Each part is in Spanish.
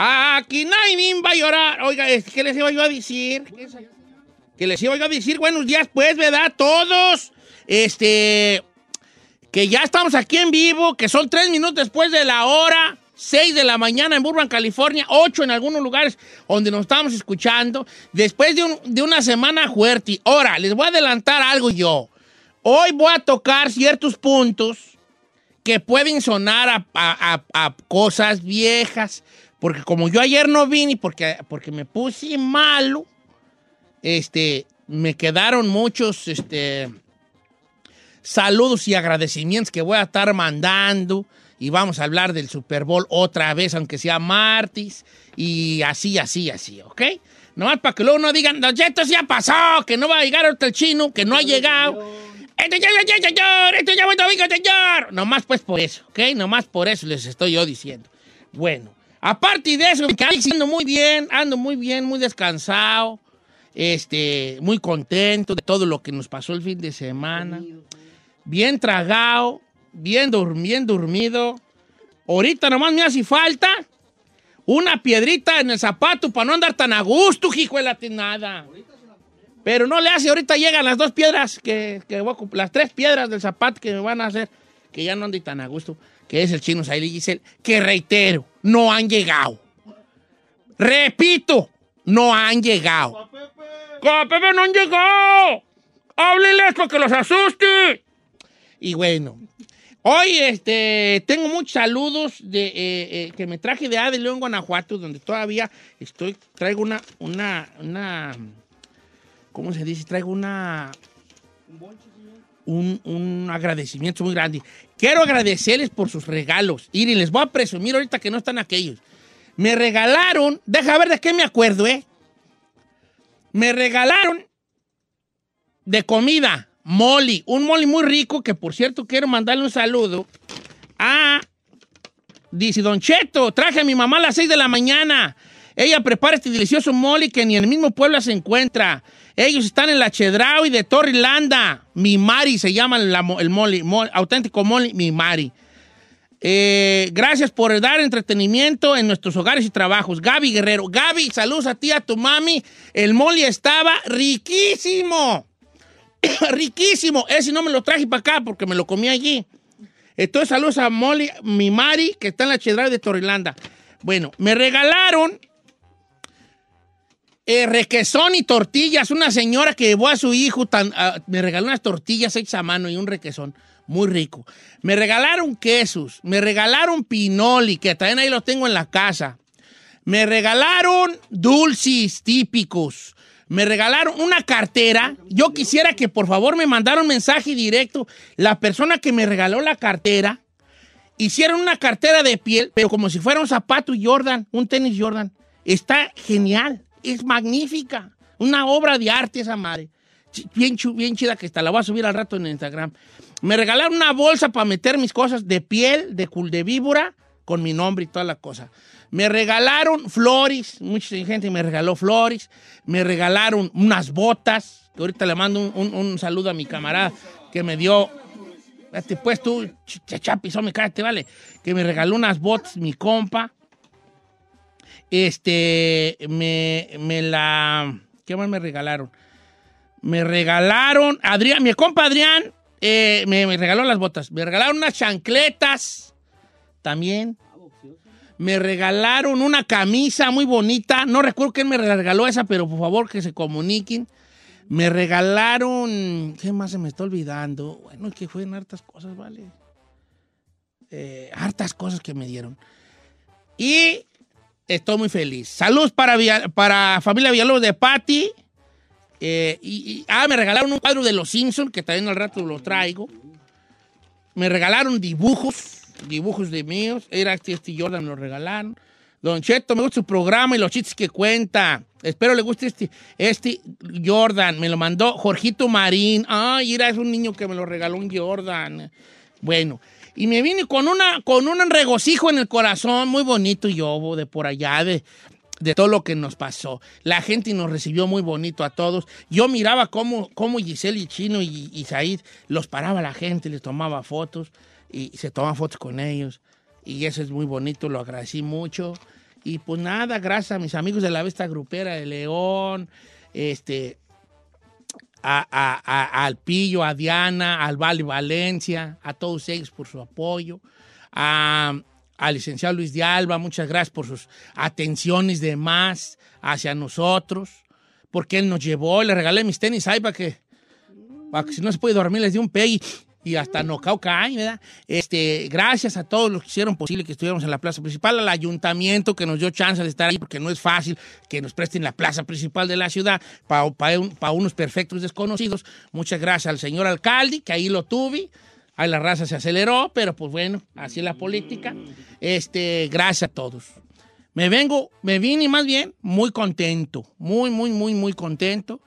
Aquí nadie va a llorar. Oiga, ¿qué les iba yo a decir? Que les iba yo a decir buenos días, pues, ¿verdad? Todos. Este. Que ya estamos aquí en vivo, que son tres minutos después de la hora. 6 de la mañana en Burbank, California, 8 en algunos lugares donde nos estamos escuchando, después de, un- de una semana fuerte. Ahora, les voy a adelantar algo yo. Hoy voy a tocar ciertos puntos que pueden sonar a cosas viejas, porque como yo ayer no vine, porque, porque me puse malo, este, me quedaron muchos este, saludos y agradecimientos que voy a estar mandando. Y vamos a hablar del Super Bowl otra vez, aunque sea martes. Y así, así, así, ¿ok? Nomás para que luego no digan, Don Cheto, ya pasó, que no va a llegar ahorita el chino, que no ha llegado. Esto ya, ya, ya, señor, esto ya a venir, señor. Nomás pues por eso, ¿ok? Nomás por eso les estoy yo diciendo. Bueno, aparte de eso, ando muy bien, ando muy bien, muy descansado, este, muy contento de todo lo que nos pasó el fin de semana. Bien tragado, bien, bien dormido. Ahorita nomás me hace falta una piedrita en el zapato para no andar tan a gusto, hijo de la. Pero no le hace, ahorita llegan las dos piedras, que, las tres piedras del zapato que me van a hacer, que ya no ande tan a gusto, que es el chino Saile y Giselle, que reitero, no han llegado. Repito, no han llegado. ¡Con Pepe no han llegado! ¡Háblenles para que los asuste! Y bueno, hoy este, tengo muchos saludos de, eh, eh, que me traje de A de León, Guanajuato, donde todavía estoy, traigo una, una, una, ¿cómo se dice? Traigo una, un, un agradecimiento muy grande. Quiero agradecerles por sus regalos. Y les voy a presumir ahorita que no están aquellos. Me regalaron, deja ver de qué me acuerdo, ¿eh? Me regalaron de comida, molly, un molly muy rico que por cierto quiero mandarle un saludo a, dice Don Cheto, traje a mi mamá a las 6 de la mañana. Ella prepara este delicioso molly que ni en el mismo pueblo se encuentra. Ellos están en la Chedraui y de Torrilanda. Mi Mari se llama el molly, mol- auténtico molly, mi Mari. Eh, gracias por dar entretenimiento en nuestros hogares y trabajos. Gaby Guerrero. Gaby, saludos a ti, a tu mami. El molly estaba riquísimo. riquísimo. Ese no me lo traje para acá porque me lo comí allí. Entonces, saludos a Molly, mi Mari, que está en la Chedraui de Torrilanda. Bueno, me regalaron eh, requesón y tortillas. Una señora que llevó a su hijo, tan- ah, me regaló unas tortillas hechas a mano y un requesón. Muy rico. Me regalaron quesos. Me regalaron pinoli, que también ahí lo tengo en la casa. Me regalaron dulces típicos. Me regalaron una cartera. Yo quisiera que por favor me mandaran un mensaje directo. La persona que me regaló la cartera, hicieron una cartera de piel, pero como si fuera un zapato Jordan, un tenis Jordan. Está genial, es magnífica. Una obra de arte esa madre. Bien, bien chida que está, la voy a subir al rato en Instagram. Me regalaron una bolsa para meter mis cosas de piel, de cul de víbora, con mi nombre y toda la cosa. Me regalaron flores, mucha gente me regaló flores. Me regalaron unas botas, que ahorita le mando un, saludo a mi camarada que me dio pues tú, chachapizo, me cállate, vale. Que me regaló unas botas, mi compa. Este, me, me la. ¿Qué más me regalaron? Me regalaron. Adrián, mi compa Adrián eh, me, regaló las botas. Me regalaron unas chancletas también. Me regalaron una camisa muy bonita. No recuerdo quién me regaló esa, pero por favor que se comuniquen. Me regalaron. ¿Qué más se me está olvidando? Bueno, que fueron hartas cosas, ¿vale? Eh, hartas cosas que me dieron. Y estoy muy feliz. Saludos para, familia Villalobos de Patti. Eh, y, ah, me regalaron un cuadro de los Simpsons, que también al rato lo traigo. Me regalaron dibujos, dibujos de míos. Era este, este Jordan, me lo regalaron. Don Cheto, me gusta su programa y los chistes que cuenta. Espero le guste este, este Jordan. Me lo mandó Jorgito Marín. Ay, era, es un niño que me lo regaló un Jordan. Bueno, y me vine con, una, con un regocijo en el corazón muy bonito yo, de por allá, de, de todo lo que nos pasó. La gente nos recibió muy bonito a todos. Yo miraba cómo, cómo Giselle y Chino y, y los paraba la gente, les tomaba fotos y se tomaban fotos con ellos. Y eso es muy bonito, lo agradecí mucho. Y pues nada, gracias a mis amigos de la Vesta Grupera de León, este, a, al Pillo, a Diana, al Vale Valencia, a todos ellos por su apoyo. A, al licenciado Luis de Alba, muchas gracias por sus atenciones de más hacia nosotros, porque él nos llevó, le regalé mis tenis ahí para que, para que si no se puede dormir les di un peggy y hasta no cae, ¿verdad? Este, gracias a todos los que hicieron posible que estuviéramos en la plaza principal, al ayuntamiento que nos dio chance de estar ahí, porque no es fácil que nos presten la plaza principal de la ciudad para para unos perfectos desconocidos. Muchas gracias al señor alcalde, que ahí lo tuve. Ahí la raza se aceleró, pero pues bueno, así es la política. Este, gracias a todos. Me vengo, me vine más bien muy contento, muy, muy, muy, muy contento.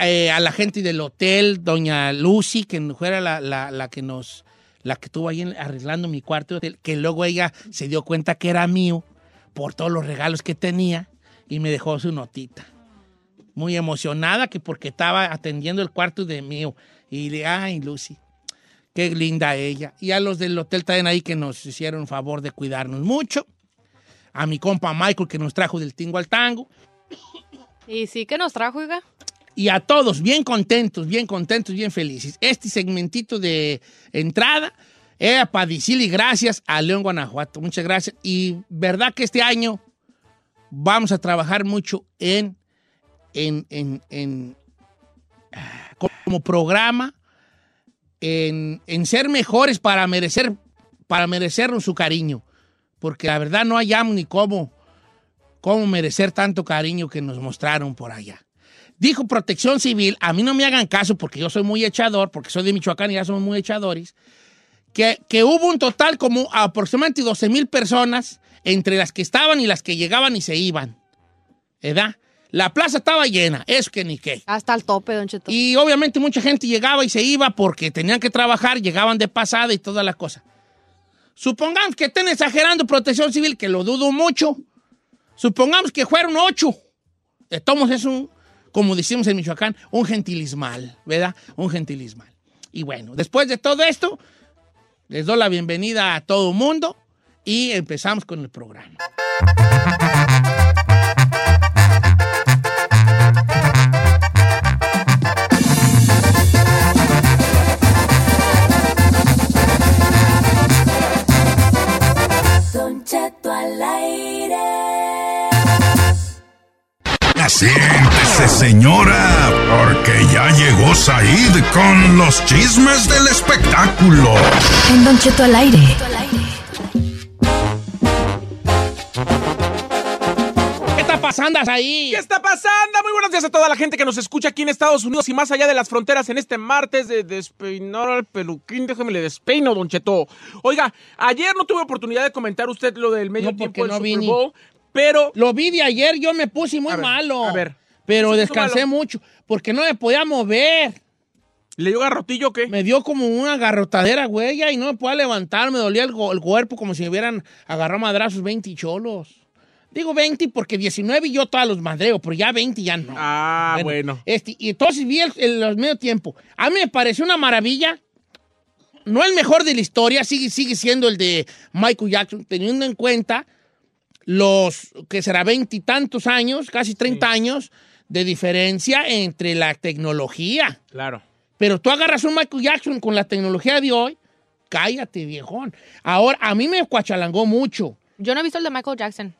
Eh, a la gente del hotel, doña Lucy, que fuera la, la, que nos, la que estuvo ahí arreglando mi cuarto de hotel, que luego ella se dio cuenta que era mío por todos los regalos que tenía y me dejó su notita. Muy emocionada que porque estaba atendiendo el cuarto de mío. Y le, ay, Lucy, Qué linda ella. Y a los del hotel también ahí que nos hicieron favor de cuidarnos mucho. A mi compa Michael que nos trajo del tingo al tango. Y sí que nos trajo, oiga. Y a todos, bien contentos, bien contentos, bien felices. Este segmentito de entrada era para decirle gracias a León Guanajuato. Muchas gracias. Y verdad que este año vamos a trabajar mucho en, en, en, en ah, como programa en, ser mejores para merecer, para merecernos su cariño. Porque la verdad no hallamos ni cómo, cómo merecer tanto cariño que nos mostraron por allá. Dijo Protección Civil, a mí no me hagan caso porque yo soy muy echador, porque soy de Michoacán y ya somos muy echadores, que, que hubo un total como aproximadamente 12 mil personas entre las que estaban y las que llegaban y se iban. ¿Verdad? La plaza estaba llena, eso que ni qué. Hasta el tope, don Cheto. Y obviamente mucha gente llegaba y se iba porque tenían que trabajar, llegaban de pasada y toda la cosa. Supongamos que estén exagerando protección civil, que lo dudo mucho. Supongamos que fueron ocho. Tomos es un, como decimos en Michoacán, un gentilismal, ¿verdad? Un gentilismal. Y bueno, después de todo esto, les doy la bienvenida a todo mundo y empezamos con el programa. Siéntese, señora, porque ya llegó Said con los chismes del espectáculo. En Don Cheto al aire. ¿Qué está pasando? andas ahí? ¿Qué está pasando? Muy buenos días a toda la gente que nos escucha aquí en Estados Unidos y más allá de las fronteras en este martes de despeinar al peluquín. Déjame le despeino, Don Cheto. Oiga, ayer no tuve oportunidad de comentar usted lo del medio No, tiempo del no Super. Bowl, pero Lo vi de ayer, yo me puse muy A ver, malo. a ver. Pero ¿Qué se puso descansé mucho porque no me podía mover. ¿le dio garrotillo o qué? Me dio como una garrotadera, güey, y no me podía levantar. Me dolía el, cuerpo como si me hubieran agarrado madrazos 20 cholos. Digo 20 porque 19 y yo todos los madreo, pero ya 20 ya no. Ah, bueno. Este, y entonces vi el, el- el medio tiempo. A mí me pareció una maravilla. No el mejor de la historia, sigue, sigue siendo el de Michael Jackson, teniendo en cuenta los que será veintitantos años, casi 30 años de diferencia entre la tecnología. Claro. Pero tú agarras un Michael Jackson con la tecnología de hoy, cállate, viejón. Ahora, a mí me cuachalangó mucho. Yo no he visto el de Michael Jackson.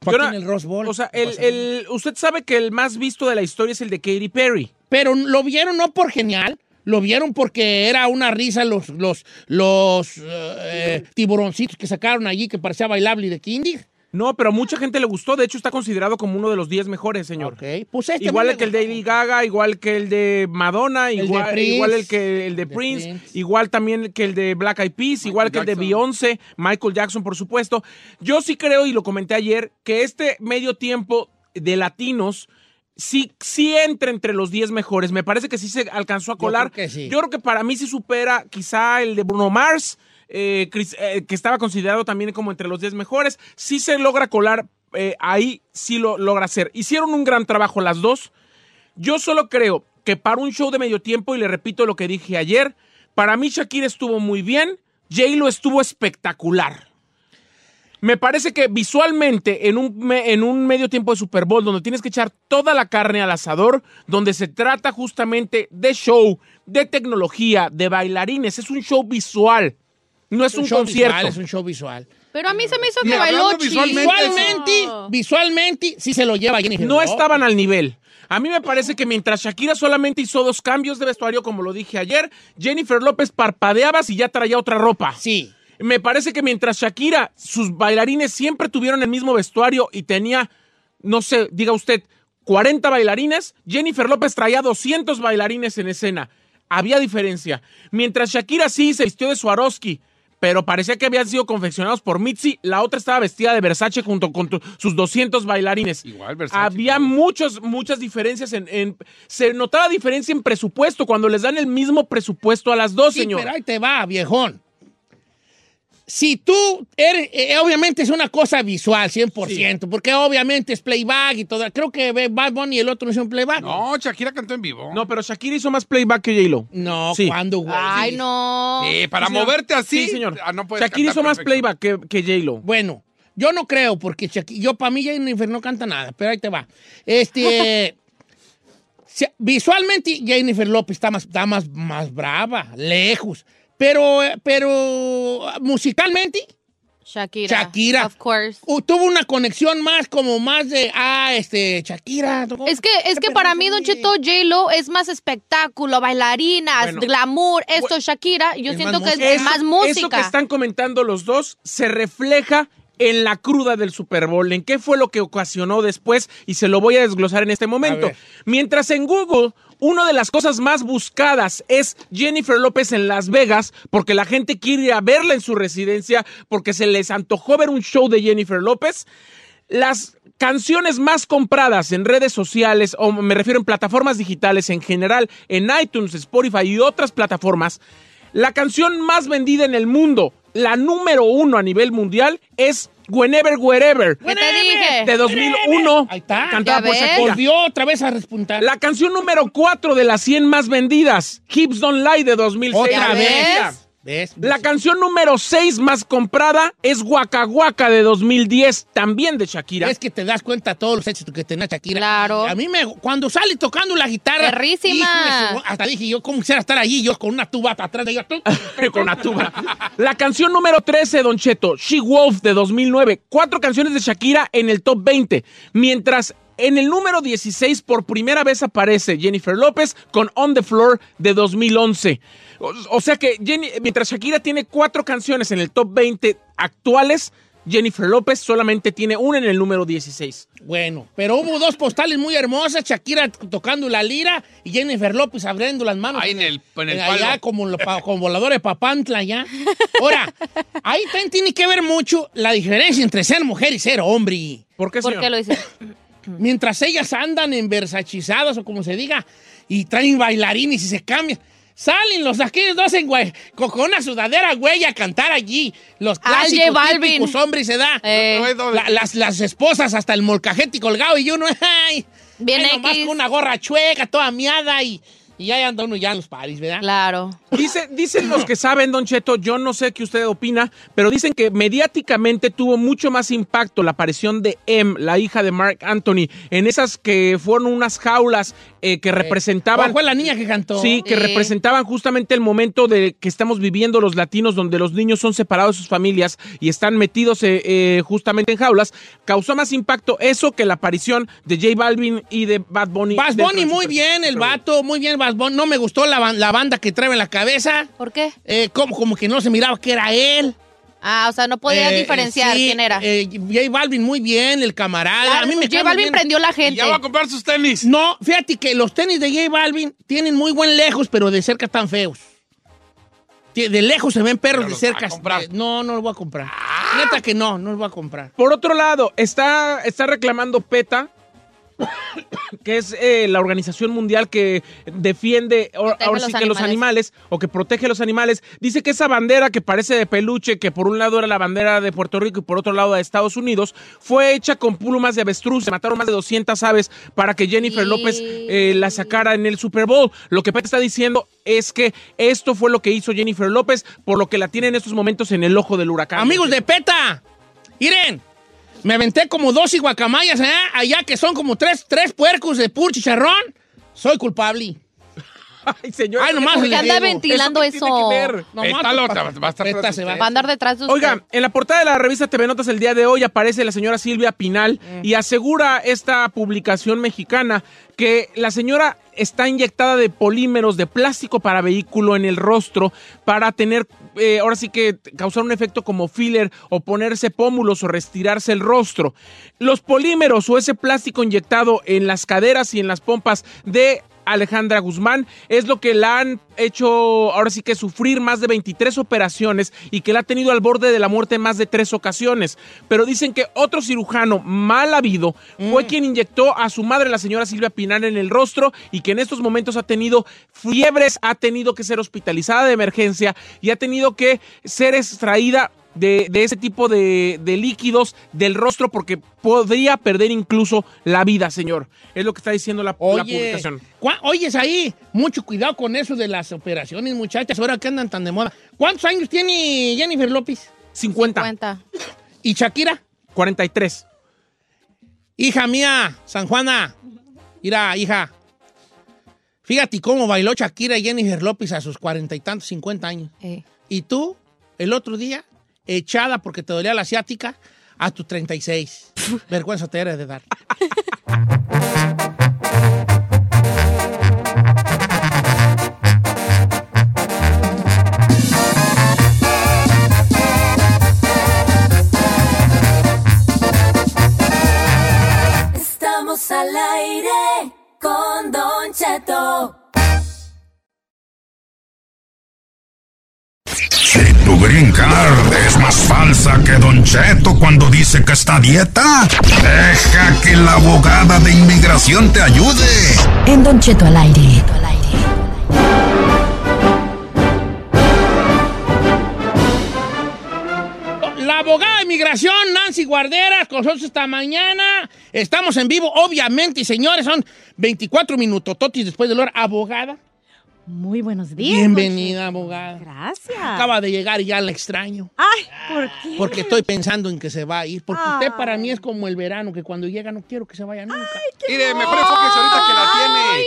Aquí no- en el Rose Bowl. O sea, el, el- usted sabe que el más visto de la historia es el de Katy Perry. Pero lo vieron no por genial, lo vieron porque era una risa los, los, los eh, tiburoncitos que sacaron allí que parecía bailable de Kinder. No, pero a mucha gente le gustó. De hecho, está considerado como uno de los 10 mejores, señor. Ok, pues este igual el que el de. Lady Gaga, igual que el de Madonna, igual, Prince. igual el que el de De Prince, Prince. igual también que el de Black Eyed Peas, igual que el de Beyoncé, Michael Jackson, por supuesto. Yo sí creo, y lo comenté ayer, que este medio tiempo de latinos sí, sí entra entre los 10 mejores. Me parece que sí se alcanzó a colar. creo que sí. Yo creo que para mí sí supera quizá el de Bruno Mars, eh, eh, que estaba considerado también como entre los 10 mejores. Sí se logra colar, eh, ahí sí lo logra hacer. Hicieron un gran trabajo las dos. Yo solo creo que para un show de medio tiempo, y le repito lo que dije ayer, para mí Shakira estuvo muy bien, J-Lo estuvo espectacular. Me parece que visualmente en un, en un medio tiempo de Super Bowl, donde tienes que echar toda la carne al asador, donde se trata justamente de show, de tecnología, de bailarines, es un show visual, no es, un, show concierto. visual, es un show visual. Pero a mí se me hizo que bailó visualmente, Visualmente, sí se lo lleva Jennifer. no estaban al nivel. A mí me parece que mientras Shakira solamente hizo dos cambios de vestuario, como lo dije ayer, Jennifer López parpadeaba y ya traía otra ropa. Sí. Me parece que mientras Shakira, sus bailarines siempre tuvieron el mismo vestuario y tenía, no sé, diga usted, 40 bailarines, Jennifer López traía 200 bailarines en escena. Había diferencia. Mientras Shakira sí se vistió de Swarovski, pero parecía que habían sido confeccionados por Mitzi, la otra estaba vestida de Versace junto con tu- sus 200 bailarines. Igual, Versace, Había muchos, muchas diferencias en, en- Se notaba diferencia en presupuesto cuando les dan el mismo presupuesto a las dos, Sí, señor. pero ahí te va, viejón. Si tú eres, eh, obviamente es una cosa visual, 100%, porque obviamente es playback y todo. Creo que Bad Bunny y el otro no hicieron playback. No, Shakira cantó en vivo. No, pero Shakira hizo más playback que J-Lo. No, Sí. ¿cuándo, güey? Ay, no. Sí, para Sí, señor. moverte así. Sí, señor. ah, no Shakira hizo más playback que, que J-Lo. Bueno, yo no creo, porque Shaki- yo para mí Jennifer no canta nada, pero ahí te va. Este. visualmente Jennifer López está más, está más, más brava, lejos. Pero, eh, pero musicalmente Shakira. Shakira. Of course. uh, tuvo una conexión más como más de, ah, este, Shakira. Es que, es que para mí, Don Cheto, J-Lo es más espectáculo, bailarinas, Bueno. glamour. Esto, Shakira, yo Es siento que música. es más música. Eso que están comentando los dos se refleja en la cruda del Super Bowl, en qué fue lo que ocasionó después y se lo voy a desglosar en este momento. Mientras en Google una de las cosas más buscadas es Jennifer López en Las Vegas, porque la gente quiere verla en su residencia, porque se les antojó ver un show de Jennifer López. Las canciones más compradas en redes sociales, o me refiero en plataformas digitales en general, en iTunes, Spotify y otras plataformas, la canción más vendida en el mundo, la número uno a nivel mundial, es Whenever, Wherever. ¿Qué te dije? De 2001. Ahí está. Cantada ¿Ya por? Shakira. Volvió otra vez a respuntar. La canción número 4 de las 100 más vendidas, Hips Don't Lie de 2006. otra ¿Ya vez. La canción número 6 más comprada es Waka Waka de 2010, también de Shakira. Es que te das cuenta de todos los éxitos que tenía Shakira. Claro. A mí me, cuando sale tocando la guitarra. Perrísima. híjole, hasta dije yo, ¿cómo quisiera estar allí? Yo con una tuba atrás de ella. tú. con la tuba. La canción número 13, Don Cheto, She Wolf de 2009. Cuatro canciones de Shakira en el top 20. Mientras en el número 16 por primera vez aparece Jennifer López con On the Floor de 2011. O, o sea que Jenny- mientras Shakira tiene cuatro canciones en el top 20 actuales, Jennifer López solamente tiene una en el número 16. Bueno, pero hubo dos postales muy hermosas, Shakira tocando la lira y Jennifer López abriendo las manos. Ahí en el, en el Eh, allá palo. como, volador de Papantla, ya. Ahora, ahí también tiene que ver mucho la diferencia entre ser mujer y ser hombre. ¿Por qué, ¿Por señor? qué lo dice? Mientras ellas andan en versachizadas o como se diga, y traen bailarines y se cambian. Salen los aquellos dos en güey, con una sudadera güey a cantar allí. Los clásicos típicos hombres se da. Eh, La- las, las esposas hasta el molcajete colgado y uno, ay, Bien ay, nomás con una gorra chueca, toda miada y, y ahí anda uno ya en los paris, ¿verdad? claro. Dice, dicen los que saben, Don Cheto, yo no sé qué usted opina, pero dicen que mediáticamente tuvo mucho más impacto la aparición de Em, la hija de Mark Anthony, en esas que fueron unas jaulas eh, que representaban... ¿Cuál fue la niña que cantó? Sí, que representaban justamente el momento de que estamos viviendo los latinos, donde los niños son separados de sus familias y están metidos eh, eh, justamente en jaulas. Causó más impacto eso que la aparición de J Balvin y de Bad Bunny. Bad Bunny, muy bien, el vato, muy bien, Bunny. No me gustó la, la banda que trae en la cabeza. ¿Por qué? Eh, como, como que no se miraba que era él. Ah, o sea, no podía Eh, diferenciar sí, quién era. eh, J Balvin, muy bien, el camarada. Claro, a mí me J Balvin bien. prendió la gente. ya va a comprar sus tenis. No, fíjate que los tenis de J Balvin tienen muy buen lejos, pero de cerca están feos. De lejos se ven perros, Pero de los va a cerca. eh, No, no los voy a comprar. Neta que no, no los voy a comprar. Por otro lado, está, está reclamando PETA, que es eh, la organización mundial que defiende ahora los sí que los animales. o que protege los animales. Dice que esa bandera que parece de peluche, que por un lado era la bandera de Puerto Rico y por otro lado de Estados Unidos, fue hecha con plumas de avestruz. Se mataron más de 200 aves para que Jennifer Y- López eh, la sacara en el Super Bowl. Lo que PETA está diciendo es que esto fue lo que hizo Jennifer López, por lo que la tiene en estos momentos en el ojo del huracán. Amigos de PETA, miren, me aventé como dos guacamayas ¿eh? allá que son como tres, tres puercos de pur chicharrón. Soy culpable. Ay, señor. Ay, nomás ¿Por qué le anda ventilando ¿Eso eso? Pétalo, pa- te va a estar tras se va. Va a andar detrás de usted. Oiga, en la portada de la revista TV Notas el día de hoy aparece la señora Silvia Pinal y asegura esta publicación mexicana que la señora está inyectada de polímeros de plástico para vehículo en el rostro para tener, eh, ahora sí que causar un efecto como filler o ponerse pómulos o restirarse el rostro. Los polímeros o ese plástico inyectado en las caderas y en las pompas de Alejandra Guzmán es lo que la han hecho ahora sí que sufrir más de 23 operaciones y que la ha tenido al borde de la muerte en más de tres ocasiones. Pero dicen que otro cirujano mal habido fue quien inyectó a su madre, la señora Silvia Pinar, en el rostro y que en estos momentos ha tenido fiebres, ha tenido que ser hospitalizada de emergencia y ha tenido que ser extraída de, de ese tipo de, de líquidos del rostro porque podría perder incluso la vida, señor. Es lo que está diciendo la, la Oye, publicación. ¿cuá- oyes ahí, mucho cuidado con eso de las operaciones, muchachas, ahora que andan tan de moda. ¿Cuántos años tiene Jennifer López? 50, Cuenta. ¿Y Shakira? 43. Hija mía, San Juana. Mira, hija. Fíjate cómo bailó Shakira y Jennifer López a sus cuarenta y tantos, cincuenta años. Eh. Y tú, el otro día, echada porque te dolía la asiática, a tus 36. Vergüenza te eres de dar. Estamos al aire con Don Cheto. Si tu green card es más falsa que Don Cheto cuando dice que está a dieta, deja que la abogada de inmigración te ayude. En Don Cheto al aire. La abogada de inmigración, Nancy Guarderas, con nosotros esta mañana. Estamos en vivo, obviamente, y señores, son 24 minutos totis después de la hora. Abogada, Muy buenos días. bienvenida, abogada. Gracias. Acaba de llegar y ya la extraño. Ay, ¿por qué? Porque estoy pensando en que se va a ir. Porque usted para Ay. mí es como el verano, que cuando llega no quiero que se vaya nunca. Mire, mejor enfóquese ahorita que la tiene.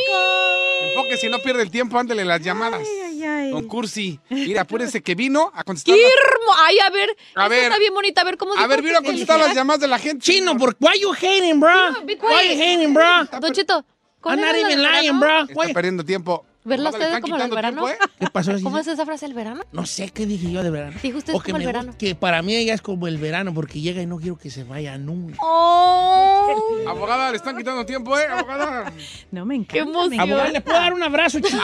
Enfóquese y no pierde el tiempo, ándele las llamadas. Ay, ay, ay. Don Cursi, mira, apúrese que vino a contestar. ¡Qué hermo- Ay, a ver. A ver. está bien bonita. A ver cómo A ver, vino a contestar las llamadas de la gente. Chino, ¿por why you hating, bro? Why you hating, bro? Don Cheto. ¿cuál I'm not even lying, bro. Está perdiendo tiempo. Verla Abogada, ¿le ustedes están como el verano. tiempo, eh? ¿Qué pasó? ¿Cómo es esa frase, el verano? No sé qué dije yo de verano. Dijo usted O como que, el verano. que para mí ella es como el verano porque llega y no quiero que se vaya nunca. ¡Oh! Abogada, le están quitando tiempo, ¿eh? Abogada. No me encanta. ¡Qué emoción! Abogada, ¿le puedo dar un abrazo, chiquito?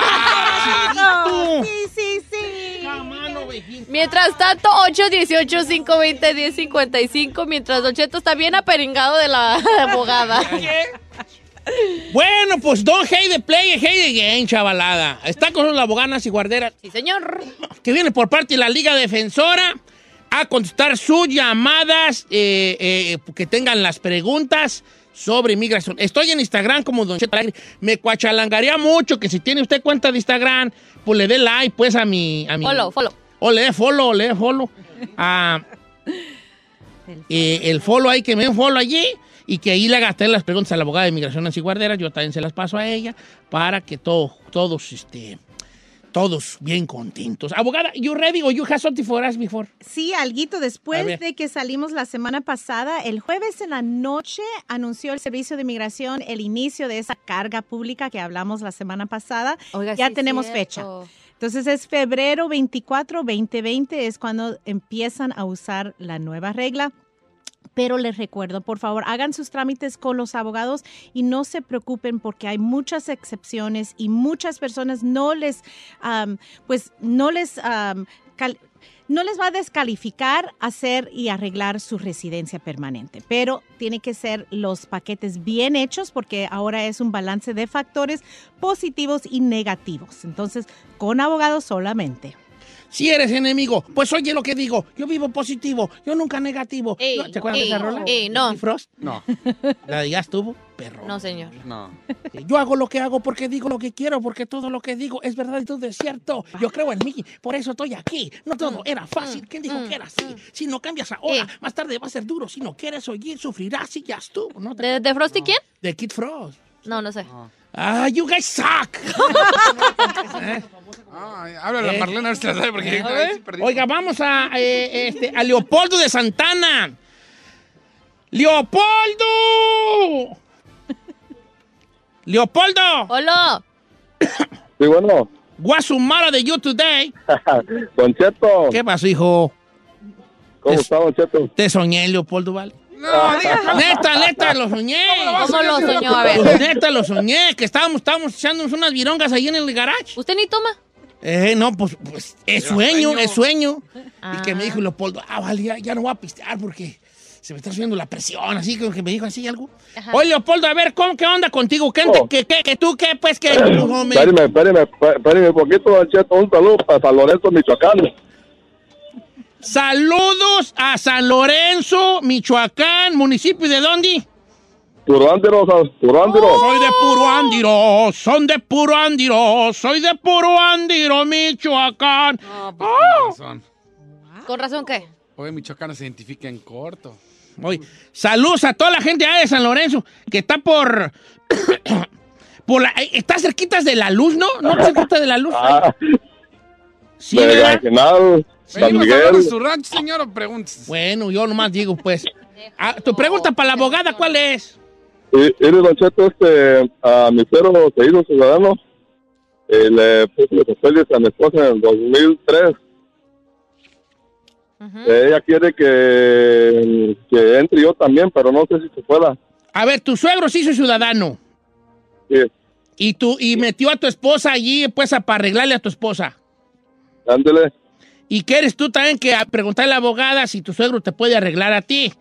chiquito? Sí, sí, sí. Mano, vejito. Mientras tanto, 818-520-1055, mientras Don Cheto está bien aperingado de la abogada. Bueno, pues don't hate the play, hate the game, chavalada. Está con la abogada Nancy Guardera, Sí, señor. que viene por parte de la Liga Defensora a contestar sus llamadas eh, eh, que tengan las preguntas sobre inmigración. Estoy en Instagram como Don Cheto. Me cuachalangaría mucho que si tiene usted cuenta de Instagram, pues le dé like pues a mi... A mi Follow, follow. O le dé follow, o le dé follow. a eh, el follow ahí, que me den follow allí y que ahí le haga las preguntas a la abogada de inmigración Nancy Guardera. Yo también se las paso a ella para que todo, todos, este, todos bien contentos. Abogada, you ready or you have something for us before? Sí, alguito después de que salimos la semana pasada, el jueves en la noche anunció el Servicio de Inmigración el inicio de esa carga pública que hablamos la semana pasada. Oiga, ya sí, tenemos cierto. fecha. Entonces es febrero 24, 2020 es cuando empiezan a usar la nueva regla. Pero les recuerdo, por favor, hagan sus trámites con los abogados y no se preocupen porque hay muchas excepciones y muchas personas no les, am, pues, no les, no les va a descalificar hacer y arreglar su residencia permanente. Pero tiene que ser los paquetes bien hechos porque ahora es un balance de factores positivos y negativos. Entonces, con abogados solamente. Si eres enemigo, pues oye lo que digo. Yo vivo positivo, yo nunca negativo. Ey, ¿Te acuerdas de esa rola? ey, no. ¿De Frost? No, La de ya estuvo, perro. No, señor. no. Yo hago lo que hago porque digo lo que quiero, porque todo lo que digo es verdad y todo es cierto. Yo creo en mí, por eso estoy aquí. No todo era fácil. ¿Quién dijo que era así? Si no cambias ahora, Eh. más tarde va a ser duro. Si no quieres oír, sufrirás y ya estuvo. ¿no? ¿De, de Frosty quién? De Kid Frost. No, no sé. Ah, you guys suck. Ah, háblale Eh. a Marlene a ver si la sabe porque. Oiga, vamos a, eh, este, a Leopoldo de Santana. ¡Leopoldo! ¡Leopoldo! ¡Hola! Sí, bueno. Matter de you today? Don Cheto. ¿Qué pasó, hijo? ¿Cómo Te- está, Don Cheto? Te soñé, Leopoldo, ¿vale? No, diga cómo- Neta, neta, lo soñé. ¿Cómo lo soñó? A ver. Pues neta, lo soñé, que estábamos, estábamos echándonos unas virongas ahí en el garage. ¿Usted ni toma? Eh, no, pues, pues es sueño, sueño. es sueño. Y Ah. que me dijo Leopoldo, ah, vale, ya, ya no voy a pistear porque se me está subiendo la presión, así que me dijo así algo. Ajá. Oye, Leopoldo, a ver, ¿cómo, ¿qué onda contigo? ¿Qué, Oh. que, que, que tú, qué, pues, qué, hombre? Espéreme, espéreme, espéreme un poquito. Un saludo para San Lorenzo, Michoacán. Saludos a San Lorenzo, Michoacán, municipio de dónde? Turándiro, Turándiro. Soy de puro Andiro, son de puro Andiro, soy de puro Andiro, Michoacán. No, pues con razón. ¿Con razón qué? Hoy Michoacán se identifica en corto. Oye, saludos a toda la gente de San Lorenzo, que está por... por la, eh, está cerquitas de la luz, ¿no? ¿No cerquita de la luz? Ah, sí, de ¿verdad? Gangenal, San ¿Venimos a hablar de Miguel. su rancho, señor, o preguntas? Bueno, yo nomás digo, pues. Ah, tu pregunta para la abogada, ¿cuál es? Y, y Don Cheto, este, a mi cero seguido ciudadano, eh, le puse los papeles a mi esposa en el 2003. Ella quiere que, que entre yo también, pero no sé si se pueda. A ver, tu suegro sí es ciudadano. Sí, Y tú, y metió a tu esposa allí, pues, a- para arreglarle a tu esposa. ándele. ¿Y quieres tú también que a preguntarle a la abogada si tu suegro te puede arreglar a ti?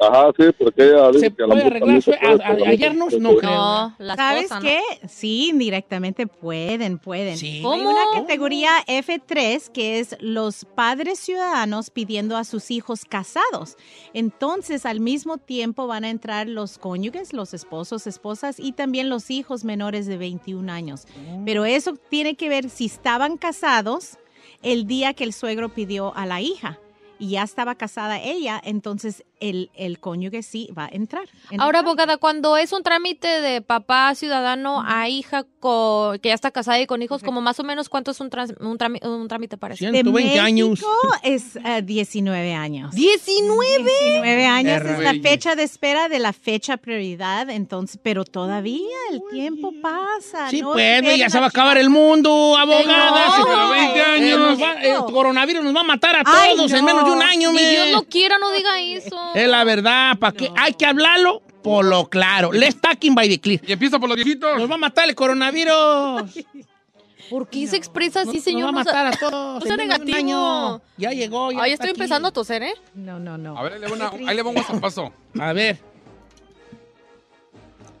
Ajá, sí, porque ella dice ¿Se que a la puede mujer arreglar ayer no- no creo. No, la ¿Sabes qué? Sí, indirectamente pueden, pueden. Sí. Hay ¿Cómo? una categoría F3 que es los padres ciudadanos pidiendo a sus hijos casados. Entonces, al mismo tiempo van a entrar los cónyuges, los esposos, esposas y también los hijos menores de 21 años. Pero eso tiene que ver si estaban casados el día que el suegro pidió a la hija. Y ya estaba casada ella, entonces el, el cónyuge sí va a entrar. en Ahora, abogada, cuando es un trámite de papá ciudadano a hija co- que ya está casada y con hijos, como más o menos, ¿cuánto es un, trans- un, trámi- un trámite para eso? de 120 años. Es eh, 19 años. ¿19? 19 años es la fecha de espera de la fecha prioridad, entonces, pero todavía el tiempo pasa. Sí, no pues, ya se va a acabar el mundo, abogada. No, Sí, pero 20 Eh, años. nos va- el coronavirus nos va a matar a Ay, todos en no. menos de un año, me. Dios lo quiera, no diga eso. Es la verdad, ¿para qué? Hay que hablarlo por lo claro. Let's talking by the clear. Y empieza por los viejitos. Nos va a matar el coronavirus. ¿Por qué se expresa así, señor? Nos va a No matar a todos. no sea un negativo. año. Ya llegó. Ya Ay, está estoy aquí. empezando a toser, ¿eh? No, no, no. A ver, ahí le, va una- ahí le vamos a paso. A ver.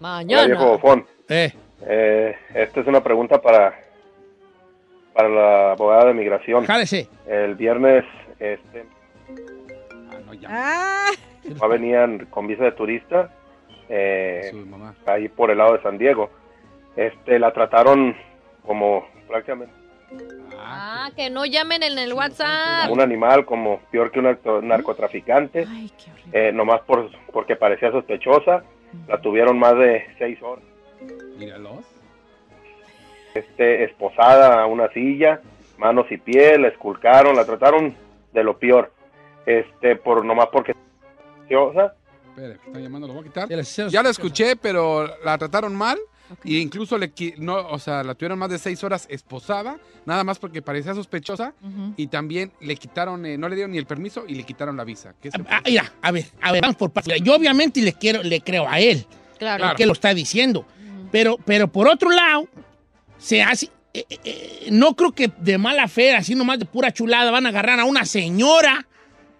Hola, Mañana. viejo bofón. Eh. Eh, esta es una pregunta para, para la abogada de migración. Jálese. El viernes este, Ah. Ah, venían con visa de turista eh, mamá. ahí por el lado de San Diego. Este, la trataron como prácticamente Ah, que no llamen en el WhatsApp. como un animal, como peor que un narco- narcotraficante, ay, qué horrible. eh, nomás por, porque parecía sospechosa. La tuvieron más de seis horas. Míralos. este, esposada a una silla, manos y pies, la esculcaron, la trataron de lo peor, este, por nomás porque está llamando, lo voy a quitar. Ya la escuché, pero la trataron mal. Y incluso le no, o sea, la tuvieron más de seis horas esposada, nada más porque parecía sospechosa. Y también le quitaron, eh, no le dieron ni el permiso y le quitaron la visa. ¿Qué se Ah, mira, a ver, a ver, vamos por partes. Yo obviamente le quiero, le creo a él, Claro. el que lo está diciendo. Pero, pero por otro lado, se hace. eh, eh, eh, no creo que de mala fe, así nomás de pura chulada, van a agarrar a una señora,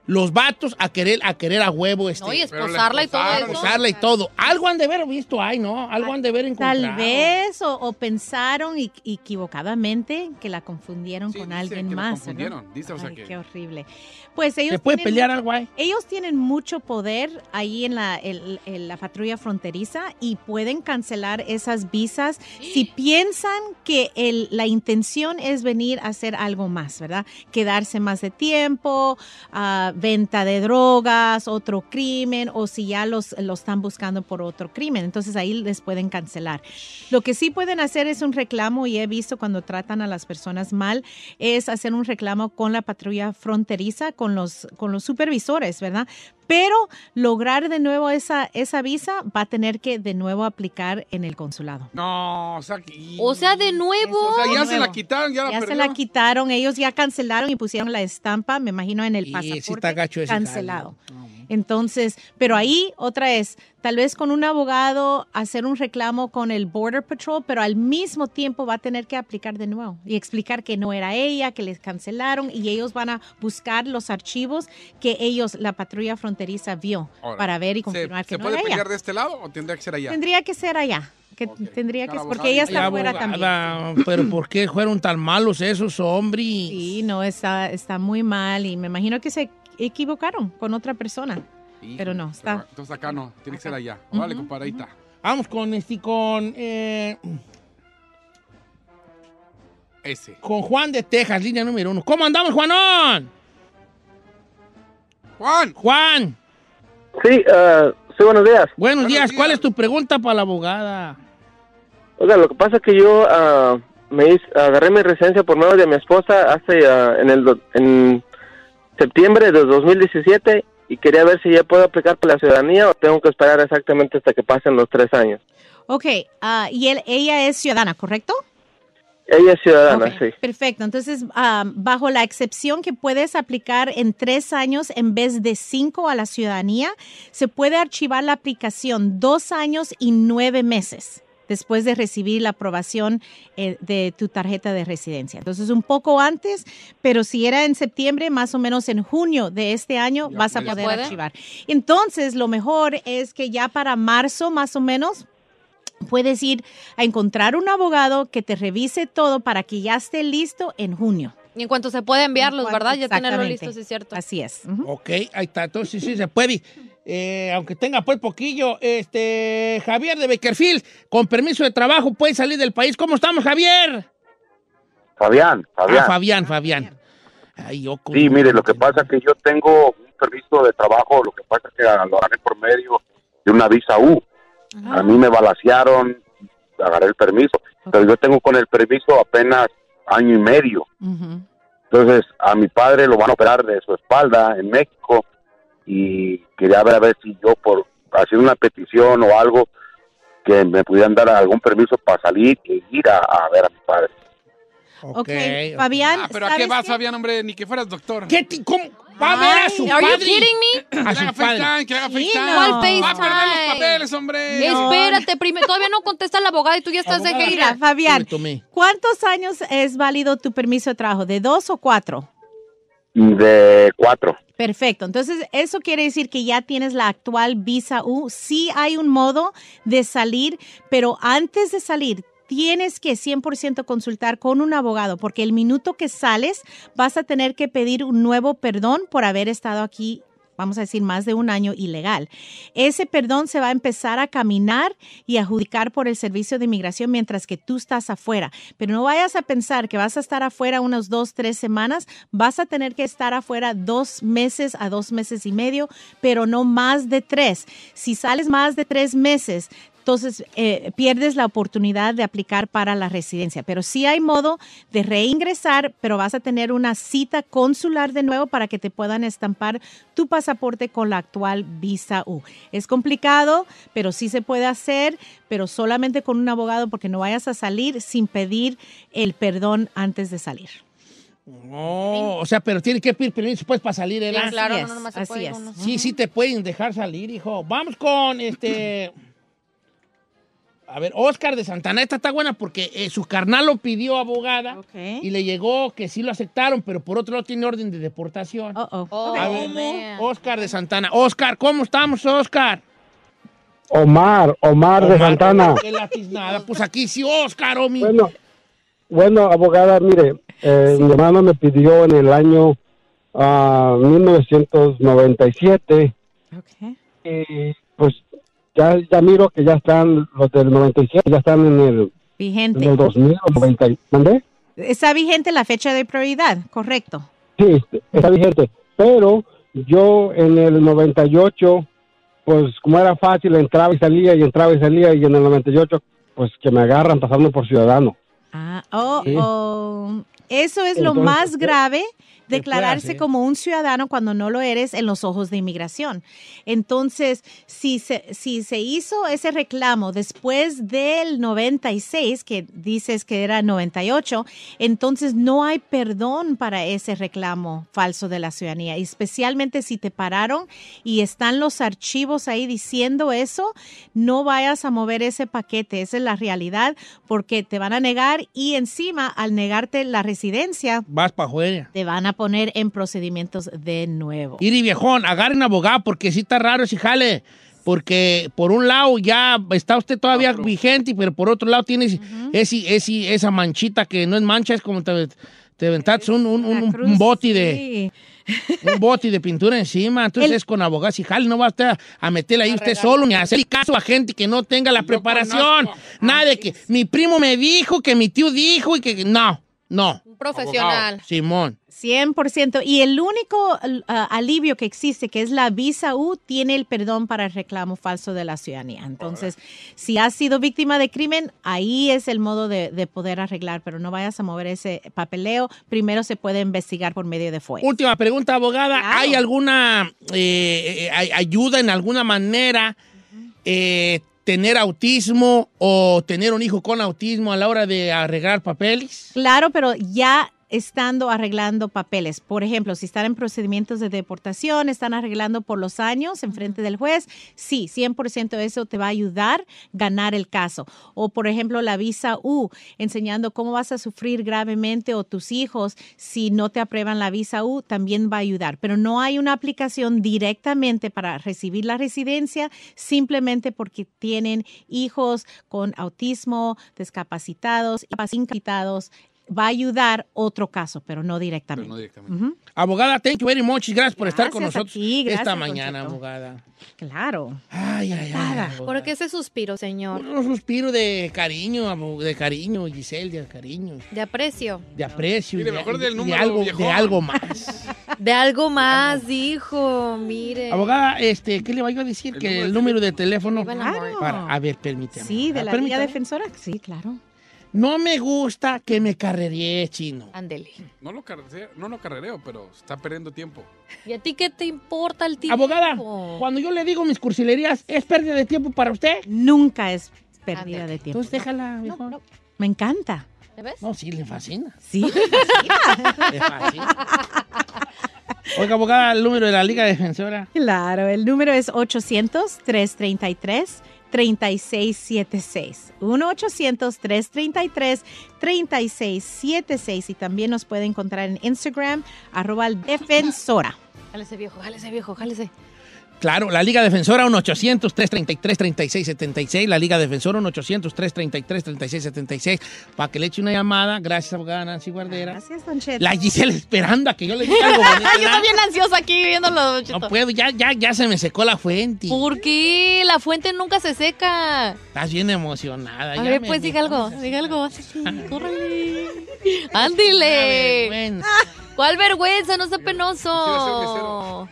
los vatos, a querer a, querer a huevo este. No, y esposarla y todo esposaron, eso. acosarla y todo. Algo han de haber visto ahí, ¿no? Algo han de haber encontrado. Tal vez, o, o pensaron y- equivocadamente que la confundieron Sí, con dice alguien que más. confundieron, dice, o sea Ay, que- qué horrible. Pues ellos ¿Se puede tienen- pelear algo ahí? Ellos tienen mucho poder ahí en la, el- en la patrulla fronteriza y pueden cancelar esas visas si piensan que el- la intención es venir a hacer algo más, ¿verdad? Quedarse más de tiempo, venta de drogas, otro crimen, o si ya los, los están buscando por otro crimen. Entonces ahí les pueden cancelar. Lo que sí pueden hacer es un reclamo, y he visto cuando tratan a las personas mal, es hacer un reclamo con la patrulla fronteriza, con los, con los supervisores, ¿verdad? Pero lograr de nuevo esa, esa visa va a tener que de nuevo aplicar en el consulado. No, o sea, que- y- O sea, de nuevo. o sea, ya se la quitaron, ya la Ya se la quitaron, ellos ya cancelaron y pusieron la estampa, me imagino, en el Y pasaporte. Está gacho cancelado. Entonces, pero ahí otra es, tal vez con un abogado hacer un reclamo con el Border Patrol, pero al mismo tiempo va a tener que aplicar de nuevo y explicar que no era ella, que les cancelaron y ellos van a buscar los archivos que ellos, la patrulla fronteriza, vio Ahora, para ver y ¿Se, confirmar que ¿se no puede era pelear ella. de este lado o tendría que ser allá? Tendría que ser allá, que tendría que porque ella está afuera también. abogada, Pero ¿por qué fueron tan malos esos hombres? Sí, no, está, está muy mal y me imagino que se equivocaron con otra persona. Híjole, Pero no, está- Entonces acá no, tiene que ser allá. Vale, Ujú, compadrita. Vamos con este, con, eh, Ese. con Juan de Texas, línea número uno. ¿Cómo andamos, Juanón? Juan. Juan, Sí, ah, sí, buenos días. buenos días. ¿Cuál es tu pregunta para la abogada? Oiga, lo que pasa es que yo ah, me hice- agarré mi residencia por medio de mi esposa hace ah, en el en septiembre de 2017 y quería ver si ya puedo aplicar para la ciudadanía o tengo que esperar exactamente hasta que pasen los tres años. Ok, ah, y él, ella es ciudadana, ¿correcto? Ella es ciudadana, sí. Perfecto. Entonces, ah, bajo la excepción que puedes aplicar en tres años en vez de cinco a la ciudadanía, se puede archivar la aplicación dos años y nueve meses después de recibir la aprobación eh, de tu tarjeta de residencia. Entonces, un poco antes, pero si era en septiembre, más o menos en junio de este año, Ya vas a poder archivar. Entonces, lo mejor es que ya para marzo, más o menos, puedes ir a encontrar un abogado que te revise todo para que ya esté listo en junio. Y en cuanto se puede enviarlos, En ¿verdad? Ya tenerlo listo, sí es cierto. Así es. Ujú. Ok, ahí está. Entonces sí se puede. Eh, aunque tenga pues poquillo, este Javier de Beckerfield, con permiso de trabajo, puede salir del país. ¿Cómo estamos, Javier? Fabián, Ah, Fabián. Fabián, Fabián. Ay, yo con- Sí, mire, lo que pasa es que yo tengo un permiso de trabajo, lo que pasa es que lo agarré por medio de una visa U. A mí me balasearon, agarré el permiso, pero yo tengo con el permiso apenas año y medio. Entonces, a mi padre lo van a operar de su espalda en México y quería ver a ver si yo por hacer una petición o algo que me pudieran dar algún permiso para salir y ir a, a ver a mi padre. Ok, Fabián, Ah, pero ¿a qué ¿sabes vas? Fabián, hombre? Ni que fueras doctor. ¿Qué? ti- ¿Cómo? ¿Va a ver a su are you kidding me? Que A su haga padre. FaceTime, que haga Sí, FaceTime. no. ¿Cuál Va a perder los papeles, hombre. Espérate, primero, todavía no contesta la abogada y tú ya estás de Mira, Fabián. ¿cuántos años es válido tu permiso de trabajo? ¿De dos o cuatro? De cuatro. Perfecto. Entonces, eso quiere decir que ya tienes la actual visa U. Sí hay un modo de salir, pero antes de salir, tienes que 100% consultar con un abogado, porque el minuto que sales vas a tener que pedir un nuevo perdón por haber estado aquí vamos a decir, más de un año ilegal. Ese perdón se va a empezar a caminar y adjudicar por el Servicio de Inmigración mientras que tú estás afuera. Pero no vayas a pensar que vas a estar afuera unas dos, tres semanas. Vas a tener que estar afuera dos meses a dos meses y medio, pero no más de tres. Si sales más de tres meses, entonces eh, pierdes la oportunidad de aplicar para la residencia. Pero sí hay modo de reingresar, pero vas a tener una cita consular de nuevo para que te puedan estampar tu pasaporte con la actual visa U. Es complicado, pero sí se puede hacer, pero solamente con un abogado porque no vayas a salir sin pedir el perdón antes de salir. Oh, o sea, pero tiene que pedir permiso pues para salir, ¿verdad? Sí, claro, Así no es, nomás se así puede ir es. uno. Sí, sí te pueden dejar salir, hijo. Vamos con este. A ver, Oscar de Santana. Esta está buena porque eh, su carnal lo pidió abogada y le llegó que sí lo aceptaron, pero por otro lado tiene orden de deportación. Oh, oh. Oh, A ver, man. Oscar de Santana. Oscar, ¿cómo estamos, Oscar? Omar, Omar de Santana. ¿Qué latiznada? Pues aquí sí, Oscar, Omi. Bueno, bueno, abogada, mire, eh, mi hermano me pidió en el año ah, 1997 Ok. y pues ya, ya miro que ya están los del 97, ya están en el, en Vigente. el 2000 o 90. y- ¿Mandé? Está vigente la fecha de prioridad, correcto. Sí, está vigente. Pero yo en el 98, pues como era fácil, entraba y salía y entraba y salía y en el 98, pues que me agarran pasando por ciudadano. Ah, oh, Sí. oh. Eso es lo más ¿qué- grave, declararse como un ciudadano cuando no lo eres en los ojos de inmigración. Entonces, si se, si se hizo ese reclamo después del 96, que dices que era 98, entonces no hay perdón para ese reclamo falso de la ciudadanía, y especialmente si te pararon y están los archivos ahí diciendo eso, no vayas a mover ese paquete, esa es la realidad, porque te van a negar y encima al negarte la residencia, Vas para afuera. te van a poner en procedimientos de nuevo. Iri viejón, agarre un abogado porque sí está raro ese jale. Porque por un lado ya está usted todavía vigente, pero por otro lado tienes ese- ese- esa manchita que no es mancha, es como te, te aventaste un, un, un, un, un boti de un boti de pintura encima. Entonces El- es con abogados y jale, no va usted a, a meterle ahí usted solo ni a hacer caso a gente que no tenga la preparación. Nada de que mi primo me dijo, que mi tío dijo y que no, no. Un profesional. Simón. 100%. Y el único uh, alivio que existe, que es la visa U, tiene el perdón para el reclamo falso de la ciudadanía. Entonces, si has sido víctima de crimen, ahí es el modo de, de poder arreglar, pero no vayas a mover ese papeleo. Primero se puede investigar por medio de FOIA. Última pregunta, abogada. ¿Hay alguna eh, eh, ay- ayuda en alguna manera eh, tener autismo o tener un hijo con autismo a la hora de arreglar papeles? Claro, pero ya estando arreglando papeles. Por ejemplo, si están en procedimientos de deportación, están arreglando por los años en frente del juez, sí, 100% eso te va a ayudar a ganar el caso. O, por ejemplo, la visa U, enseñando cómo vas a sufrir gravemente o tus hijos si no te aprueban la visa U, también va a ayudar. Pero no hay una aplicación directamente para recibir la residencia, simplemente porque tienen hijos con autismo, discapacitados, incapacitados va a ayudar otro caso, pero no directamente. Abogada, thank you very much. Gracias por estar con nosotros ti, gracias, esta mañana, abogada. Claro. Ay, ay, ay. ¿Por qué ese suspiro, señor? Un suspiro de cariño, de cariño, Giselle, de cariño, De aprecio. de aprecio. Mire, de, mejor del de número, algo, viejón. de algo más. De algo más, dijo. Mire. Abogada, este, ¿qué le voy a decir? que el número de teléfono Claro. para, a ver, permítame. Sí, de Ah, la Liga permítame. Defensora. Sí, claro. No me gusta que me carreré, chino. Ándele. No lo, carrereo, no lo carrereo, pero está perdiendo tiempo. ¿Y a ti qué te importa el tiempo? Abogada, cuando yo le digo mis cursilerías, ¿es pérdida de tiempo para usted? Nunca es pérdida de tiempo. Entonces déjala. No, Me encanta. ¿Te ves? sí, le fascina. Sí. Le fascina. Oiga, abogada, el número de la Liga Defensora. Claro, el número es 800-333-3676. 1-800-333-3676. Y también nos puede encontrar en Instagram, arroba defensora. Jálese, viejo, jálese, viejo, jálese. Claro, la Liga Defensora 1-800-333-3676. La Liga Defensora 1-800-333-3676. Para que le eche una llamada. Gracias, abogada Nancy Guardera. Gracias, Don Cheto. La Giselle esperando a que yo le diga algo bonito. Yo también ansiosa aquí viéndolo, Don Cheto. No puedo, ya, ya, ya se me secó la fuente. ¿Por qué? La fuente nunca se seca. Estás bien emocionada. A ver, me- pues diga algo, diga algo. Córrele. Ándile. vergüenza. ¿Cuál vergüenza? No sea penoso.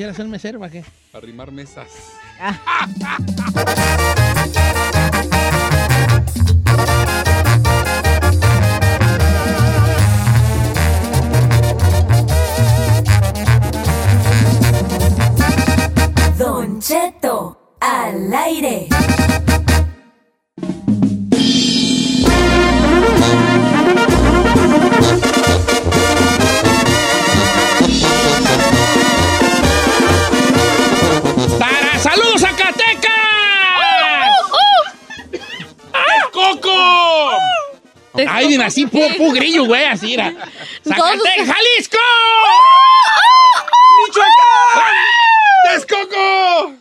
¿Quieres ser mesero para qué? Arrimar mesas. así, pu, pu grillo, güey, así era. ¡Zacatecas, Jalisco! ¡Michoacán! ¡Texcoco!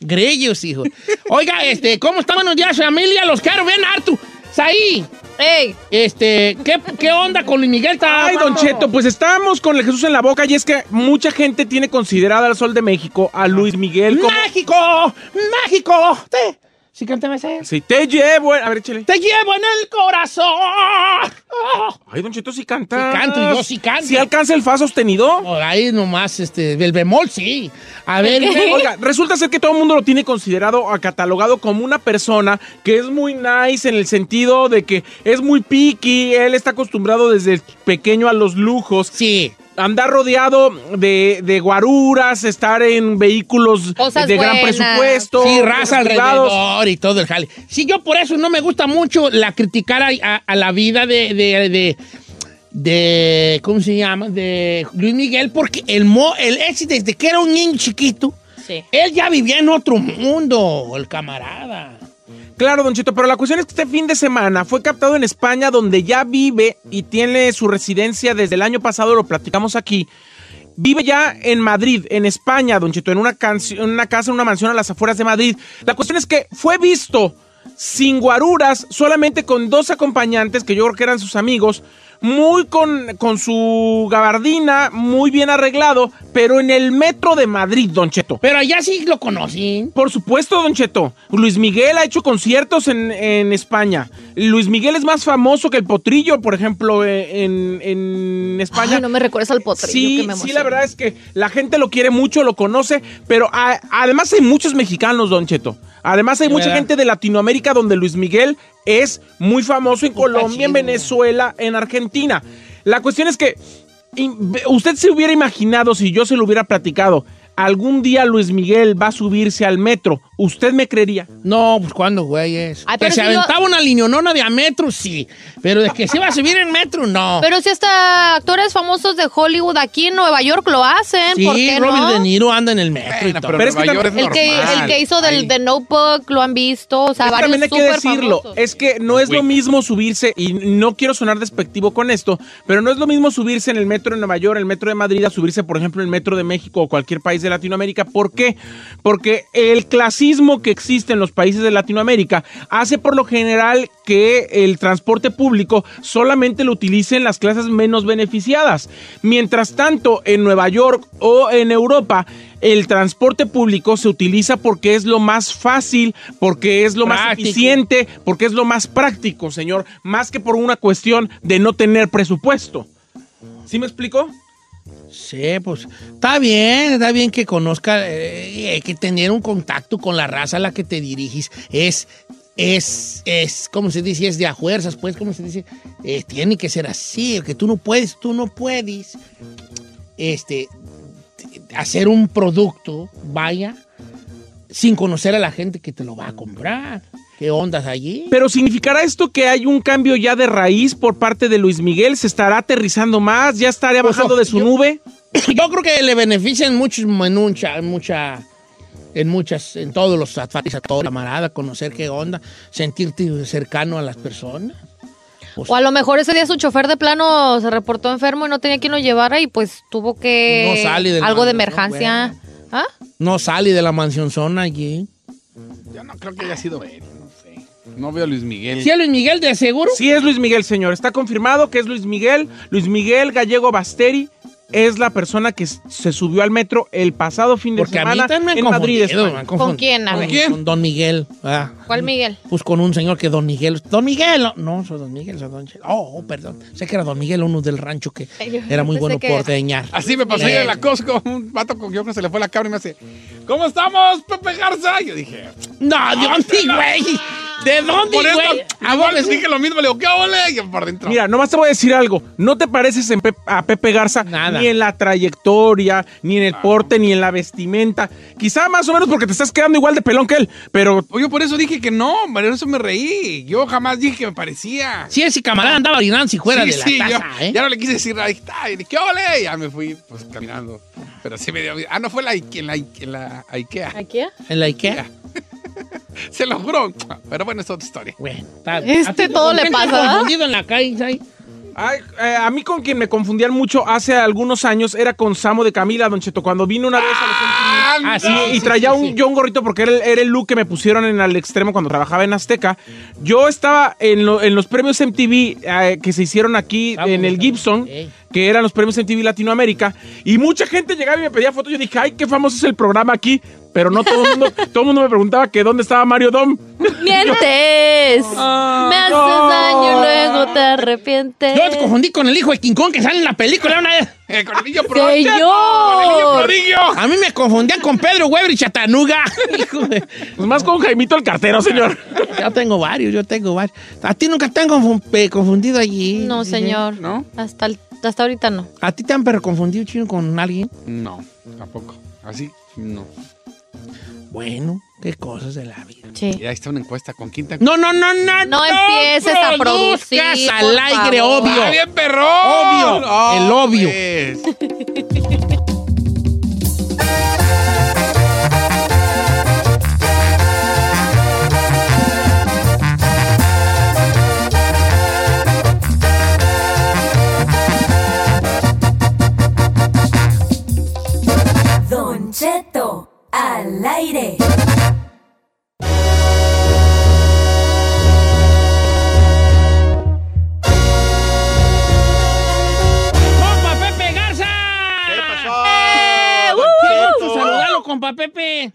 Grillos, hijo. Oiga, este, ¿cómo están? Buenos días, familia. Los quiero bien harto. Saí. ¡Ey! Este, ¿qué, qué onda con Luis Miguel? Ay, Don? Cheto, pues estábamos con el Jesús en la boca y es que mucha gente tiene considerada al Sol de México a Luis Miguel como... ¡México! ¡México! Te, sí, cántame ese. Sí, te llevo... A ver, échale. Te llevo en el corazón. Ay, Don Cheto, sí canta. Sí canto, y yo sí canto. ¿Sí alcanza el fa sostenido? Ahí nomás, este, el bemol, sí. A ver, Oiga, resulta ser que todo el mundo lo tiene considerado o catalogado como una persona que es muy nice en el sentido de que es muy picky, él está acostumbrado desde pequeño a los lujos. Sí. Andar rodeado de, de guaruras, estar en vehículos Cosas de gran presupuesto. Sí, raza privados. alrededor y todo el jale. Sí, yo por eso no me gusta mucho la criticar a, a- a la vida de, de, de, de- ¿cómo se llama? De Luis Miguel, porque el mo, el ese desde que era un niño chiquito, Sí. él ya vivía en otro mundo, el camarada. Claro, Don Chito, pero la cuestión es que este fin de semana fue captado en España, donde ya vive y tiene su residencia desde el año pasado, lo platicamos aquí. Vive ya en Madrid, en España, Don Chito, en una, en una casa, en una mansión a las afueras de Madrid. La cuestión es que fue visto sin guaruras, solamente con dos acompañantes, que yo creo que eran sus amigos, muy con, con su gabardina, muy bien arreglado, pero en el metro de Madrid, Don Cheto. Pero allá sí lo conocí. Por supuesto, Don Cheto. Luis Miguel ha hecho conciertos en, en España. Luis Miguel es más famoso que el Potrillo, por ejemplo, eh, en, en España. Ay, no me recuerdes al potrillo Sí, que me sí, la verdad es que la gente lo quiere mucho, lo conoce, pero a- además hay muchos mexicanos, Don Cheto. Además hay mucha gente de Latinoamérica donde Luis Miguel es muy famoso en Colombia, en. Venezuela, en Argentina. La cuestión es que usted se hubiera imaginado, si yo se lo hubiera platicado, algún día Luis Miguel va a subirse al metro, ¿usted me creería? No, pues cuándo, güey, es. Ay, que se si yo- aventaba una lineonona de a metro, sí. Pero de que se iba a subir en metro, no. Pero si hasta actores famosos de Hollywood aquí en Nueva York lo hacen, sí, ¿por qué Robert no? De Niro anda en el metro y Bueno, todo. pero Pero es que también- es El que, normal. el que hizo del. The Notebook lo han visto, o sea, Es que varios también hay que decirlo, famosos. es que no es lo mismo subirse, y no quiero sonar despectivo con esto, pero no es lo mismo subirse en el metro de Nueva York, el metro de Madrid, a subirse, por ejemplo, en el metro de México o cualquier país de de Latinoamérica. ¿Por qué? Porque el clasismo que existe en los países de Latinoamérica hace por lo general que el transporte público solamente lo utilicen las clases menos beneficiadas. Mientras tanto, en Nueva York o en Europa, el transporte público se utiliza porque es lo más fácil, porque es lo más eficiente, porque es lo más práctico, señor, más que por una cuestión de no tener presupuesto. ¿Sí me explico? Sí, pues está bien, está bien que conozca, eh, hay que tener un contacto con la raza a la que te diriges. Es, es, es, ¿cómo se dice? Es de a fuerzas, pues, ¿cómo se dice? Eh, tiene que ser así, que tú no puedes, tú no puedes, este, hacer un producto, vaya, sin conocer a la gente que te lo va a comprar. ¿Qué ondas allí? Pero ¿significará esto que hay un cambio ya de raíz por parte de Luis Miguel? ¿Se estará aterrizando más? ¿Ya estaría Pues, bajando de su yo- nube? Yo creo que le benefician mucho en mucha, en mucha, en muchas, en todos los afanes a todo camarada, conocer qué onda, sentirte cercano a las personas. O a lo mejor ese día su chofer de plano se reportó enfermo y no tenía quien lo llevara y pues tuvo que... No sale del Algo de mando, ¿no? emergencia. ¿Ah? No sale de la mansión zona allí. Yo no creo que haya sido él, no veo a Luis Miguel. ¿Sí a Luis Miguel de seguro? Sí es Luis Miguel, señor. Está confirmado que es Luis Miguel. Luis Miguel Gallego Basteri es la persona que se subió al metro el pasado fin de Porque a mí semana también me han en Madrid, España. ¿Con quién? A Con, ver. con Don Miguel. ah. ¿Cuál Miguel? Pues con un señor que Don Miguel. Don Miguel, no, no, soy Don Miguel, soy Don Chelo. Oh, oh, perdón. Sé que era Don Miguel, uno del rancho que era muy bueno por ordeñar. Así me pasó ayer en la Costco. Un vato con yo creo que se le fue la cabra y me hace, ¿cómo estamos, Pepe Garza? Y yo dije, No, ¿de dónde, güey? ¿De dónde, por güey? A igual ver, dije lo mismo, le digo, ¿qué ole? Y por dentro. Mira, nomás te voy a decir algo. No te pareces en Pep- a Pepe Garza Nada. ni en la trayectoria, ni en el porte, ni en la vestimenta. Quizá más o menos porque te estás quedando igual de pelón que él, pero Yo por eso dije que no, por eso me reí. Yo jamás dije que me parecía. Si ese camarada andaba orinando si fuera Sí, de la sí, taza, yo, ¿eh? ya no le quise decir, ahí está, ¿qué ole? Y ya me fui, pues, caminando. Pero sí me dio... Ah, no, fue la, en la, Ike- en la Ikea. ¿Aquí? En la Ikea. Se lo juro. Pero bueno, es otra historia. Bueno, Este ¿A ti todo le pasa, confundido en la calle? Ay, eh, a mí con quien me confundían mucho hace algunos años era con Samo de Camila, Don Cheto, cuando vino una vez a los MTV. Ah, sí, y, y traía sí, un, sí. yo un gorrito porque era el, era el look que me pusieron en el extremo cuando trabajaba en Azteca. Yo estaba en, lo- en los premios MTV eh, que se hicieron aquí Vamos, en el Gibson. Que eran los premios MTV Latinoamérica, y mucha gente llegaba y me pedía fotos. Yo dije, ay, qué famoso es el programa aquí. Pero no todo el mundo, todo el mundo me preguntaba que dónde estaba Mario Dom. ¡Mientes! Me haces no. daño, luego te arrepientes. Yo te confundí con el hijo de King Kong que sale en la película una vez. Eh, con el niño pro. ¡Señor! Con el niño prodigio. A mí me confundían con Pedro Weber y Chatanuga. Hijo de- Pues más con Jaimito el cartero, señor. Yo tengo varios, yo tengo varios. A ti nunca te han eh, confundido allí. No, señor. ¿No? Hasta, el- hasta ahorita no. ¿A ti te han pero confundido chino con alguien? No, tampoco. Así, no. Bueno, qué cosas de la vida. Sí. Y ahí está una encuesta. ¿Con quién te... No, no, no, no. No empieces a producir, al aire, favor. obvio. ¡Ah, bien, perro! Obvio, el obvio. pues.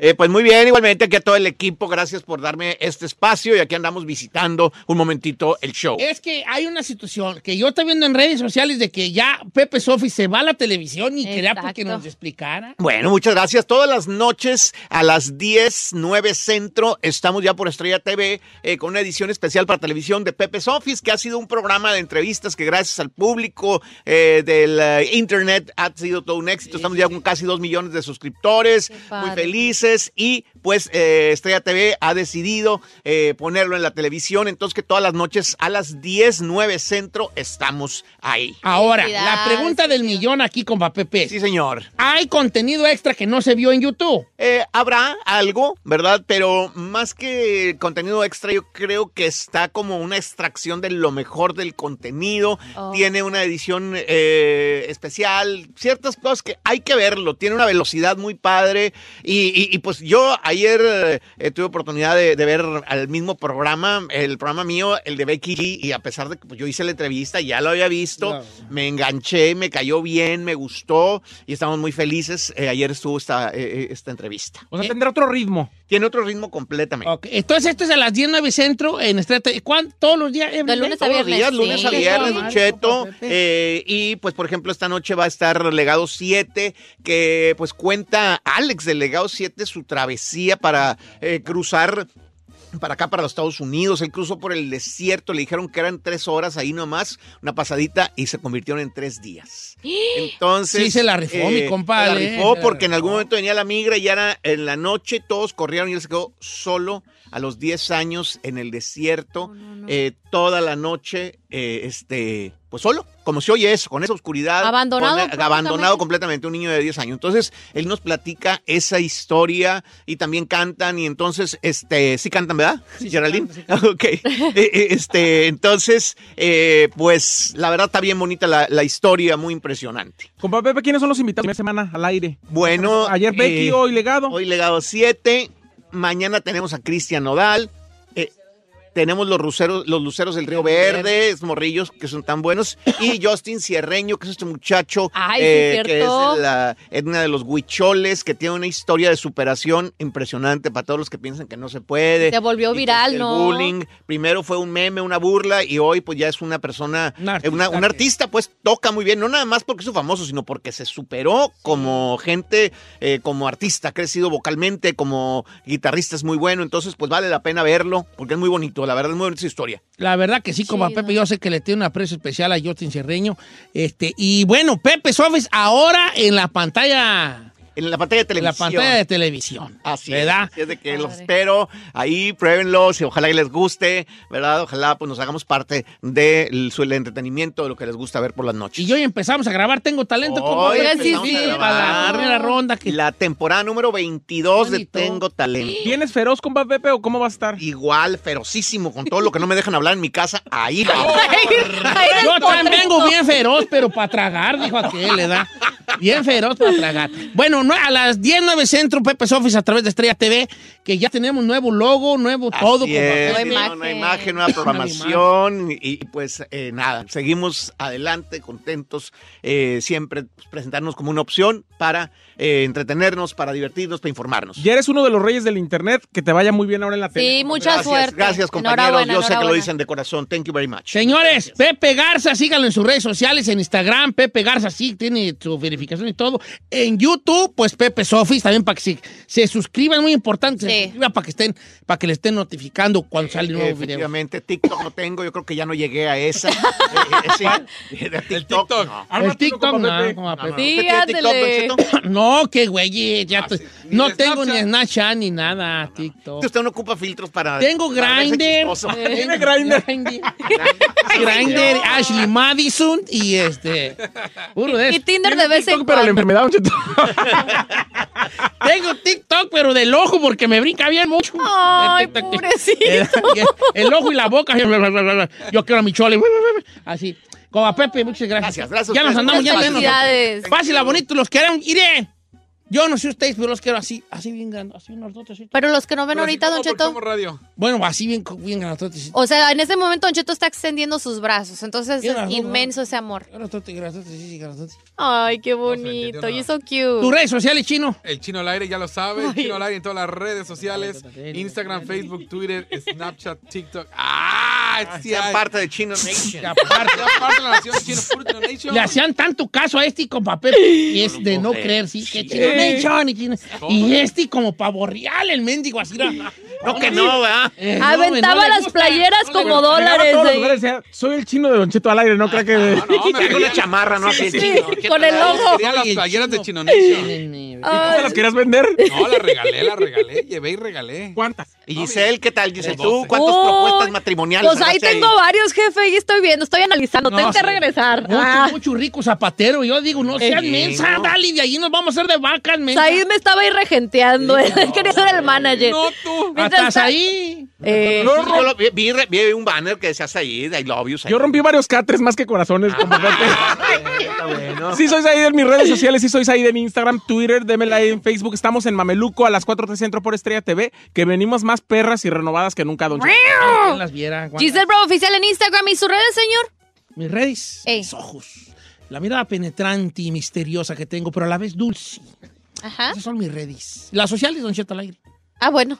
Eh, pues muy bien, igualmente aquí a todo el equipo, gracias por darme este espacio y aquí andamos visitando un momentito el show. Es que hay una situación que yo estoy viendo en redes sociales de que ya Pepe Sofi se va a la televisión y quería porque nos explicara. Bueno, muchas gracias. Todas las noches a las 10, 9 centro, estamos ya por Estrella TV eh, con una edición especial para televisión de Pepe's Office, que ha sido un programa de entrevistas que gracias al público eh, del eh, internet ha sido todo un éxito. Estamos ya con casi 2 millones de suscriptores, muy padre. Y pues eh, Estrella TV ha decidido eh, ponerlo en la televisión, entonces que todas las noches a las 10, 9 centro estamos ahí. Ahora, la pregunta del millón aquí con Pepe. Sí, señor. ¿Hay contenido extra que no se vio en YouTube? Eh, habrá algo, ¿verdad? Pero más que contenido extra, yo creo que está como una extracción de lo mejor del contenido. Oh. Tiene una edición eh, especial, ciertas cosas que hay que verlo. Tiene una velocidad muy padre. Y, y- y, pues yo ayer eh, tuve oportunidad de, de ver al mismo programa, el programa mío, el de Becky G. Y a pesar de que pues, yo hice la entrevista, ya lo había visto, Claro. me enganché, me cayó bien, me gustó. Y estamos muy felices. Eh, ayer estuvo esta, eh, eh, esta entrevista. O sea, tendrá otro ritmo. Tiene otro ritmo completamente. Ok, Entonces, esto es a las 10, 9 centro en Estrella TV. ¿Cuán- ¿Todos los días? De lunes a Todos los días, viernes, lunes a sí. viernes, Qué Don Cheto. Eh, y pues, por ejemplo, esta noche va a estar Legado 7, que pues cuenta Alex del Legado 7 su travesía para eh, cruzar para acá, para los Estados Unidos. Él cruzó por el desierto, le dijeron que eran tres horas ahí nomás, una pasadita, y se convirtieron en tres días. Entonces. Sí, se la rifó, mi compa, Se la eh, rifó la porque en algún momento venía la migra y ya era en la noche, todos corrieron y él se quedó solo a los 10 años en el desierto, eh, toda la noche, eh, este, pues solo, como se oye eso, con esa oscuridad. Abandonado con- completamente. abandonado completamente, un niño de 10 años. Entonces, él nos platica esa historia y también cantan y entonces, este, sí cantan, ¿verdad? Geraldine. ok. Eh, este, entonces, eh, pues, la verdad está bien bonita la, la historia, muy impresionante. Compa Pepe, ¿quiénes son los invitados de la semana al aire? Bueno, Ayer Becky, eh, hoy Legado. Hoy legado 7. Mañana tenemos a Cristian Nodal. Eh, tenemos los luceros, los luceros del Río Verde, morrillos que son tan buenos. Y Justin Cierreño, que es este muchacho Ay, sí, eh, que es la etnia de los huicholes, que tiene una historia de superación impresionante para todos los que piensan que no se puede. Se volvió viral, el ¿no? bullying. Primero fue un meme, una burla, y hoy pues ya es una persona, Un eh, artista una- un que- artista, pues toca muy bien, no nada más porque es famoso, sino porque se superó como gente, eh, como artista, ha crecido vocalmente, como guitarrista es muy bueno, entonces pues vale la pena verlo, porque es muy bonito, la verdad es muy bonita su historia. La verdad que sí, como a. Pepe, yo sé que le tiene un aprecio especial a Justin Cerreño. Este, y bueno, Pepe Sofis ahora en la pantalla, En la pantalla de en la televisión. pantalla de televisión. Así ¿Verdad? es, así es de que los espero, ahí pruébenlos y ojalá que les guste, ¿verdad? Ojalá pues nos hagamos parte del su- el entretenimiento, de lo que les gusta ver por las noches. Y hoy empezamos a grabar Tengo Talento como Hoy Oiga, sí, para la primera ronda. Que la temporada número 22 de. Tengo Talento. ¿Vienes feroz, compa Pepe, o cómo va a estar? Igual, ferocísimo, con todo lo que no me dejan hablar en mi casa, ahí el Yo también vengo bien feroz, pero para tragar, dijo aquel, le da. Bien feroz para tragar. Bueno, no- a las 10, 9 Centro, Pepe Office a través de Estrella TV, que ya tenemos nuevo logo, nuevo todo. Así es. Nueva imagen. una imagen, nueva programación y, y, pues eh, nada, seguimos adelante, contentos, eh, siempre pues, presentarnos como una opción para eh, entretenernos, para divertirnos, para informarnos. Ya eres uno de los reyes del internet, que te vaya muy bien ahora en la tele. Sí, mucha gracias, suerte. gracias compañeros, yo sé que lo dicen de corazón, thank you very much. Señores, Pepe Garza, síganlo en sus redes sociales, en Instagram, Pepe Garza, sí, tiene su verificación y todo. En YouTube, pues Pepe Sofis, también para que se, se suscriban, muy importante, se Sí. suscriban para que estén, para que le estén notificando cuando sale un nuevo video. Efectivamente, TikTok no tengo, yo creo que ya no llegué a esa. Eh, eh, sí, de TikTok. no. El TikTok, como no, No, no, Pepe. Sí, ¿Usted tiene TikTok, ándele. No, qué güey, ya estoy- ni no tengo ni Snapchat. Ni nada, TikTok. Usted no ocupa filtros para. Tengo para Grindr. Tiene Grindr. Grindr, Ashley Madison y este. Puro de Y eso. Tinder de vez en TikTok, pero la cuando. enfermedad. Tengo TikTok, pero del ojo porque me brinca bien mucho. Ay, El pobrecito. El, el ojo y la boca. Yo quiero a mi chole. Así. Como a Pepe, muchas gracias. Gracias, gracias Ya nos andamos ya. Nos- felicidades. Fácil, a bonito, los queremos. Iré. Yo no sé ustedes, pero los quiero así, así bien grandes, así unos dotes. Pero los que no ven Pero así ahorita, como Don Cheto. radio. Bueno, así bien, bien grandotes. O sea, en este momento Don Cheto está extendiendo sus brazos. Entonces es razón, inmenso ese amor. Ay, qué bonito. You're so ¿Tus cute. redes sociales, chino? El chino al aire ya lo sabe. El chino al aire en todas las redes sociales: Instagram, Facebook, Twitter, Snapchat, TikTok. ¡Ah! Sí, Sea hay. parte de Chino Nation. Aparte, Ya parte de la nación chino, puro Chino Nation. Le hacían tanto caso a este con papel y es de no creer, sí, que chino nation y chino. Y este como pavo real, el mendigo así, era No que no, ¿verdad? Eh, Aventaba las playeras como dólares. Ahí. lugares decía, soy el chino de Don Cheto al aire, no creo que... Con una chamarra, ¿no? Así, Sí, chino. con el logo. Quería las playeras de Chinonicio. ¿Y tú se las querías vender? No, las regalé, las regalé. Llevé y regalé. ¿Cuántas? Y Giselle, ¿qué tal? Giselle, ¿tú 12. cuántas Uy, propuestas matrimoniales Pues ahí tengo varios, jefe, y estoy viendo, estoy analizando. No, tengo que sí. regresar. Mucho, Ah, mucho rico zapatero. Yo digo, no seas Sí, mensa, no. dale, de ahí nos vamos a hacer de vacas, mensa. Said me estaba ahí regenteando. Él quería ser el manager. No, tú. ¿Estás ahí? Eh, Sí, yo lo vi, vi, vi un banner que decía Said, I love you, Said. Yo rompí varios catres más que corazones. como Pepe. Está bueno. Sí, soy Said en mis redes sociales, sí soy Said en Instagram, Twitter, déme like en Facebook. Estamos en Mameluco a las 4 de Centro por Estrella TV, que venimos más perras y renovadas que nunca, Don. ¿Quién las viera? Giselle Bravo oficial en Instagram y sus redes, señor. Mis redes, Ey. mis ojos. La mirada penetrante y misteriosa que tengo, pero a la vez dulce. Ajá. Esas son mis redes. Las sociales, Don Cheto al aire. Ah, bueno.